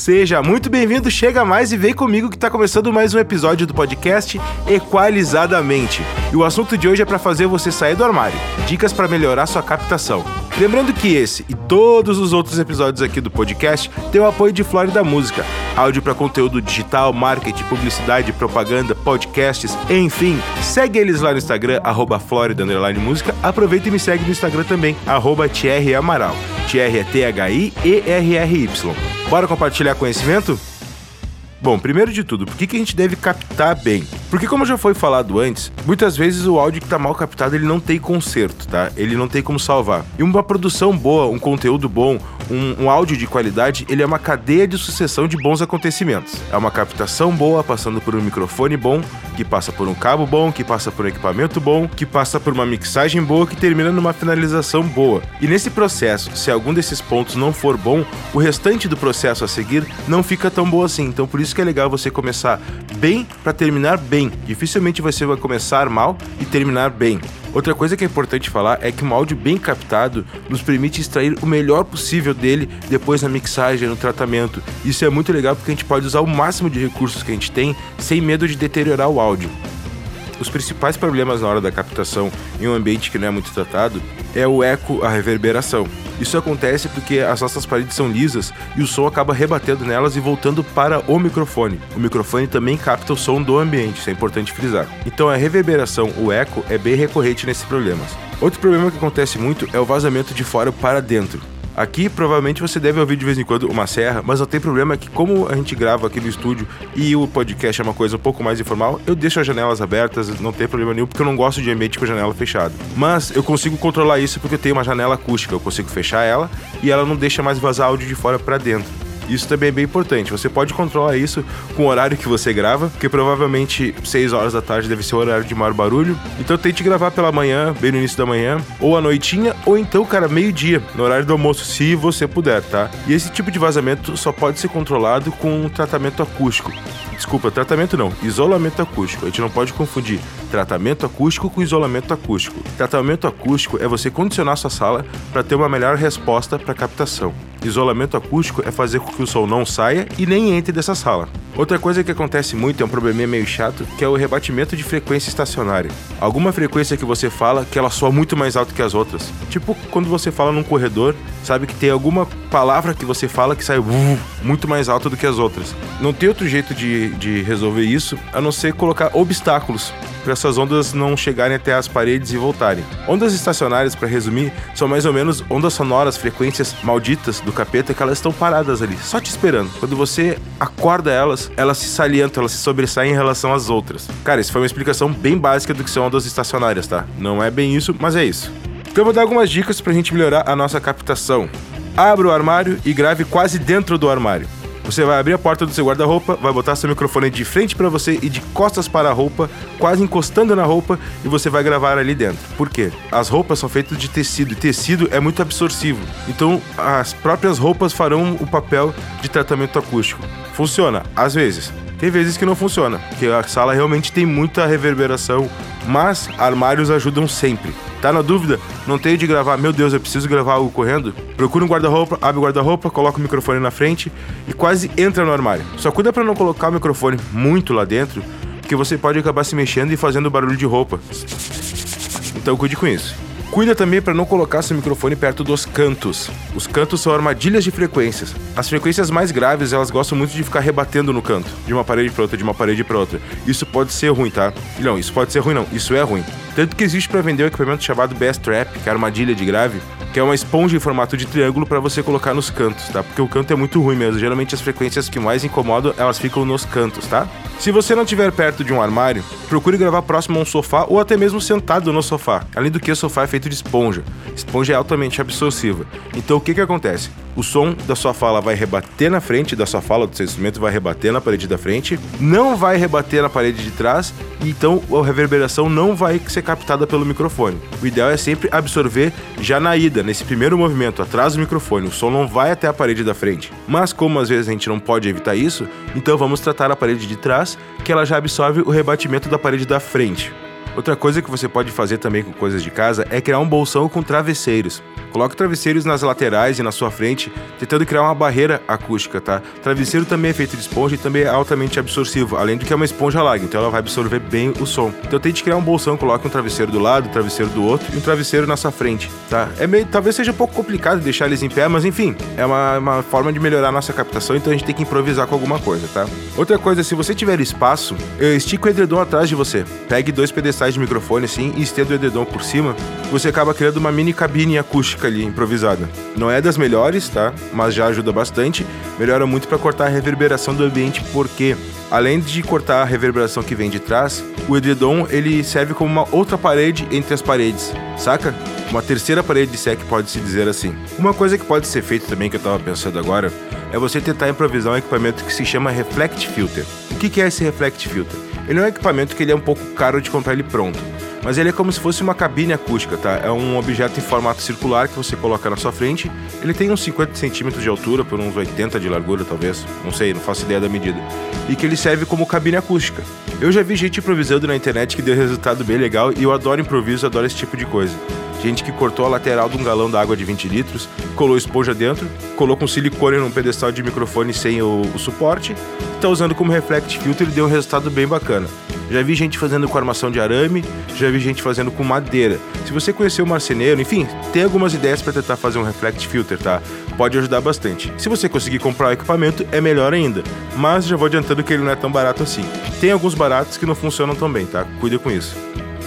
Seja muito bem-vindo, chega mais e vem comigo que tá começando mais um episódio do podcast Equalizadamente. E o assunto de hoje é para fazer você sair do armário. Dicas para melhorar sua captação. Lembrando que esse e todos os outros episódios aqui do podcast têm o apoio de Flórida Música, áudio para conteúdo digital, marketing, publicidade, propaganda, podcasts, enfim. Segue eles lá no Instagram, arroba Flórida Música. Aproveita e me segue no Instagram também, arroba Thierry. Bora compartilhar conhecimento? Bom, primeiro de tudo, por que, que a gente deve captar bem? Porque como já foi falado antes, muitas vezes o áudio que está mal captado ele não tem conserto, tá? Ele não tem como salvar. E uma produção boa, um conteúdo bom, um, um áudio de qualidade, ele é uma cadeia de sucessão de bons acontecimentos. É uma captação boa, passando por um microfone bom, que passa por um cabo bom, que passa por um equipamento bom, que passa por uma mixagem boa, que termina numa finalização boa. E nesse processo, se algum desses pontos não for bom, o restante do processo a seguir não fica tão bom assim. Então por isso que é legal você começar bem para terminar bem. Dificilmente você vai começar mal e terminar bem. Outra coisa que é importante falar é que um áudio bem captado nos permite extrair o melhor possível dele depois na mixagem, no tratamento. Isso é muito legal porque a gente pode usar o máximo de recursos que a gente tem sem medo de deteriorar o áudio. Os principais problemas na hora da captação em um ambiente que não é muito tratado é o eco, a reverberação. Isso acontece porque as nossas paredes são lisas e o som acaba rebatendo nelas e voltando para o microfone. O microfone também capta o som do ambiente, isso é importante frisar. Então a reverberação, o eco, é bem recorrente nesses problemas. Outro problema que acontece muito é o vazamento de fora para dentro. Aqui provavelmente você deve ouvir de vez em quando uma serra, mas não tem problema que como a gente grava aqui no estúdio e o podcast é uma coisa um pouco mais informal, eu deixo as janelas abertas, não tem problema nenhum, porque eu não gosto de ambiente com janela fechada. Mas eu consigo controlar isso porque eu tenho uma janela acústica, eu consigo fechar ela e ela não deixa mais vazar áudio de fora para dentro. Isso também é bem importante. Você pode controlar isso com o horário que você grava, porque provavelmente 6 horas da tarde deve ser o horário de maior barulho. Então tente gravar pela manhã, bem no início da manhã, ou à noitinha, ou então, cara, meio-dia, no horário do almoço, se você puder, tá? E esse tipo de vazamento só pode ser controlado com um tratamento acústico. Desculpa, tratamento não, isolamento acústico. A gente não pode confundir tratamento acústico com isolamento acústico. Tratamento acústico é você condicionar sua sala para ter uma melhor resposta para captação. Isolamento acústico é fazer com que o som não saia e nem entre dessa sala. Outra coisa que acontece muito, é um probleminha meio chato, que é o rebatimento de frequência estacionária. Alguma frequência que você fala que ela soa muito mais alto que as outras. Tipo quando você fala num corredor, sabe que tem alguma palavra que você fala que sai muito mais alto do que as outras. Não tem outro jeito de, de resolver isso a não ser colocar obstáculos para essas ondas não chegarem até as paredes e voltarem. Ondas estacionárias, para resumir, são mais ou menos ondas sonoras, frequências malditas do capeta que elas estão paradas ali, só te esperando. Quando você acorda elas, elas se salientam, elas se sobressaem em relação às outras. Cara, isso foi uma explicação bem básica do que são ondas estacionárias, tá? Não é bem isso, mas é isso. Então eu vou dar algumas dicas pra gente melhorar a nossa captação. Abra o armário e grave quase dentro do armário. Você vai abrir a porta do seu guarda-roupa, vai botar seu microfone de frente para você e de costas para a roupa, quase encostando na roupa, e você vai gravar ali dentro. Por quê? As roupas são feitas de tecido e tecido é muito absorsivo. Então, as próprias roupas farão o papel de tratamento acústico. Funciona, às vezes. Tem vezes que não funciona, porque a sala realmente tem muita reverberação, mas armários ajudam sempre. Tá na dúvida? Não tenho de gravar, meu Deus, eu preciso gravar algo correndo? Procura um guarda-roupa, abre o guarda-roupa, coloca o microfone na frente e quase entra no armário. Só cuida para não colocar o microfone muito lá dentro, porque você pode acabar se mexendo e fazendo barulho de roupa. Então cuide com isso. Cuida também para não colocar seu microfone perto dos cantos. Os cantos são armadilhas de frequências. As frequências mais graves, elas gostam muito de ficar rebatendo no canto, de uma parede para outra, de uma parede para outra. Isso pode ser ruim, tá? Não, isso pode ser ruim não, isso é ruim. Tanto que existe para vender um equipamento chamado Best Trap, que é armadilha de grave, que é uma esponja em formato de triângulo para você colocar nos cantos, tá? Porque o canto é muito ruim mesmo. Geralmente as frequências que mais incomodam, elas ficam nos cantos, tá? Se você não estiver perto de um armário, procure gravar próximo a um sofá ou até mesmo sentado no sofá. Além do que, o sofá é feito de esponja. Esponja é altamente absorsiva. Então o que que acontece? O som da sua fala vai rebater na frente da sua fala, do seu instrumento vai rebater na parede da frente, não vai rebater na parede de trás, então a reverberação não vai ser captada pelo microfone. O ideal é sempre absorver já na ida, nesse primeiro movimento, atrás do microfone. O som não vai até a parede da frente. Mas como às vezes a gente não pode evitar isso, então vamos tratar a parede de trás, que ela já absorve o rebatimento da parede da frente. Outra coisa que você pode fazer também com coisas de casa é criar um bolsão com travesseiros. Coloque travesseiros nas laterais e na sua frente, tentando criar uma barreira acústica, tá? Travesseiro também é feito de esponja e também é altamente absortivo, além do que é uma esponja lag, então ela vai absorver bem o som. Então tente criar um bolsão, coloque um travesseiro do lado, um travesseiro do outro e um travesseiro na sua frente, tá? É meio, talvez seja um pouco complicado deixar eles em pé, mas enfim, é uma, uma forma de melhorar a nossa captação, então a gente tem que improvisar com alguma coisa, tá? Outra coisa, se você tiver espaço, estica o edredom atrás de você. Pegue dois pedestais de microfone assim e estenda o edredom por cima, você acaba criando uma mini cabine acústica ali, improvisada. Não é das melhores, tá? Mas já ajuda bastante. Melhora muito para cortar a reverberação do ambiente, porque além de cortar a reverberação que vem de trás, o edredom ele serve como uma outra parede entre as paredes, saca? Uma terceira parede de sec pode-se dizer assim. Uma coisa que pode ser feita também, que eu tava pensando agora, é você tentar improvisar um equipamento que se chama Reflect Filter. O que é esse Reflect Filter? Ele é um equipamento que ele é um pouco caro de comprar ele pronto mas ele é como se fosse uma cabine acústica, tá? É um objeto em formato circular que você coloca na sua frente. Ele tem uns 50 centímetros de altura por uns 80 de largura, talvez. Não sei, não faço ideia da medida. E que ele serve como cabine acústica. Eu já vi gente improvisando na internet que deu resultado bem legal e eu adoro improviso, adoro esse tipo de coisa. Gente que cortou a lateral de um galão d'água de 20 litros, colou esponja dentro, colocou um silicone num pedestal de microfone sem o, o suporte, tá usando como reflect filter e deu um resultado bem bacana. Já vi gente fazendo com armação de arame, já vi gente fazendo com madeira. Se você conhecer o marceneiro, enfim, tem algumas ideias para tentar fazer um reflect filter, tá? Pode ajudar bastante. Se você conseguir comprar o equipamento, é melhor ainda. Mas já vou adiantando que ele não é tão barato assim. Tem alguns baratos que não funcionam tão bem, tá? Cuida com isso.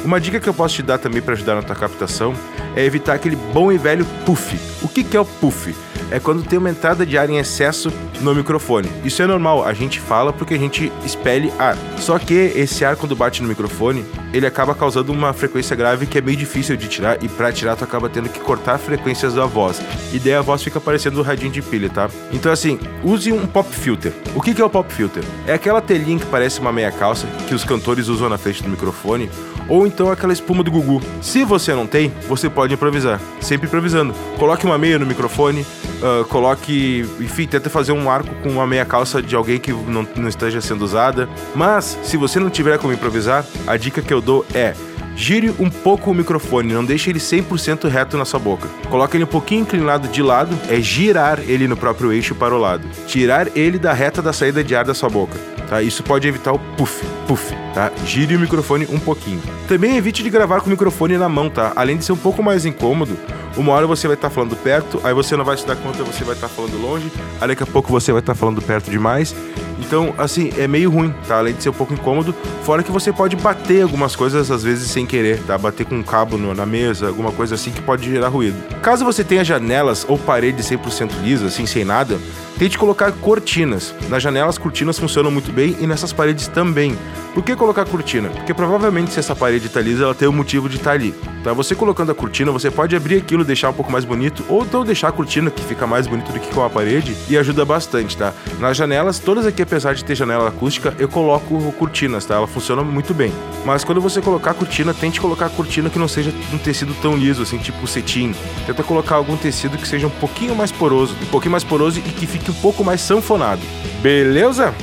Uma dica que eu posso te dar também para ajudar na tua captação é evitar aquele bom e velho puff. O que, que é o puff? É quando tem uma entrada de ar em excesso no microfone. Isso é normal, a gente fala porque a gente expele ar. Só que esse ar quando bate no microfone, ele acaba causando uma frequência grave que é meio difícil de tirar e para tirar tu acaba tendo que cortar frequências da voz. E daí a voz fica parecendo um radinho de pilha, tá? Então assim, use um pop filter. O que é o pop filter? É aquela telinha que parece uma meia calça que os cantores usam na frente do microfone ou então aquela espuma do Gugu. Se você não tem, você pode improvisar, sempre improvisando. Coloque uma meia no microfone, uh, coloque, enfim, tenta fazer um arco com uma meia calça de alguém que não, não esteja sendo usada. Mas, se você não tiver como improvisar, a dica que eu dou é Gire um pouco o microfone, não deixe ele 100% reto na sua boca. Coloque ele um pouquinho inclinado de lado, é girar ele no próprio eixo para o lado. Tirar ele da reta da saída de ar da sua boca. Tá? Isso pode evitar o puff, puff, tá? Gire o microfone um pouquinho. Também evite de gravar com o microfone na mão, tá? Além de ser um pouco mais incômodo, uma hora você vai estar tá falando perto, aí você não vai se dar conta, você vai estar tá falando longe, aí daqui a pouco você vai estar tá falando perto demais. Então, assim, é meio ruim, tá? Além de ser um pouco incômodo, fora que você pode bater algumas coisas às vezes sem querer, tá? Bater com um cabo no, na mesa, alguma coisa assim que pode gerar ruído. Caso você tenha janelas ou parede 100% lisa, assim, sem nada, tente colocar cortinas. Nas janelas, cortinas funcionam muito bem e nessas paredes também. Por que colocar cortina? Porque provavelmente se essa parede está lisa, ela tem um motivo de estar tá ali. Tá? Você colocando a cortina, você pode abrir aquilo, deixar um pouco mais bonito, ou então deixar a cortina que fica mais bonito do que com a parede e ajuda bastante, tá? Nas janelas, todas aqui, apesar de ter janela acústica, eu coloco cortinas, tá? Ela funciona muito bem. Mas quando você colocar cortina, tente colocar cortina que não seja um tecido tão liso, assim, tipo cetim. Tenta colocar algum tecido que seja um pouquinho mais poroso, um pouquinho mais poroso e que fique um pouco mais sanfonado. Beleza?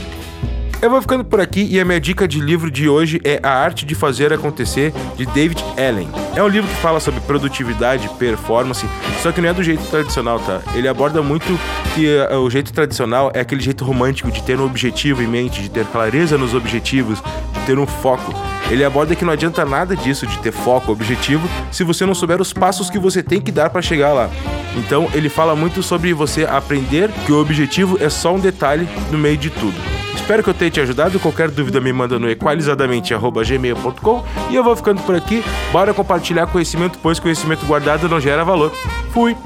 Eu vou ficando por aqui e a minha dica de livro de hoje é A Arte de Fazer Acontecer, de David Allen. É um livro que fala sobre produtividade, performance, só que não é do jeito tradicional, tá? Ele aborda muito que uh, o jeito tradicional é aquele jeito romântico de ter um objetivo em mente, de ter clareza nos objetivos, de ter um foco. Ele aborda que não adianta nada disso de ter foco, objetivo, se você não souber os passos que você tem que dar para chegar lá. Então, ele fala muito sobre você aprender que o objetivo é só um detalhe no meio de tudo. Espero que eu tenha te ajudado. Qualquer dúvida me manda no equalizadamente.gmail.com e eu vou ficando por aqui. Bora compartilhar conhecimento, pois conhecimento guardado não gera valor. Fui!